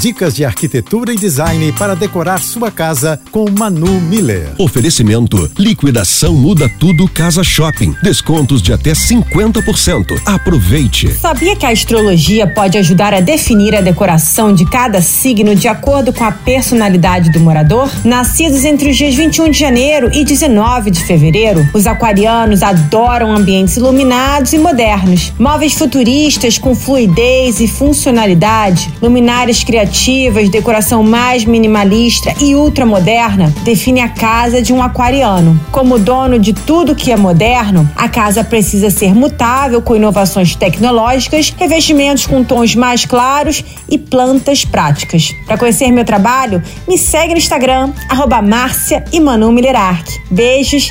Dicas de arquitetura e design para decorar sua casa com Manu Miller. Oferecimento: liquidação muda tudo Casa Shopping. Descontos de até 50%. Aproveite. Sabia que a astrologia pode ajudar a definir a decoração de cada signo de acordo com a personalidade do morador? Nascidos entre os dias 21 de janeiro e 19 de fevereiro, os aquarianos adoram ambientes iluminados e modernos, móveis futuristas com fluidez e funcionalidade, luminárias criativas criativas, decoração mais minimalista e ultramoderna define a casa de um aquariano. Como dono de tudo que é moderno, a casa precisa ser mutável com inovações tecnológicas, revestimentos com tons mais claros e plantas práticas. Para conhecer meu trabalho, me segue no Instagram, arroba Márcia e Manu Beijos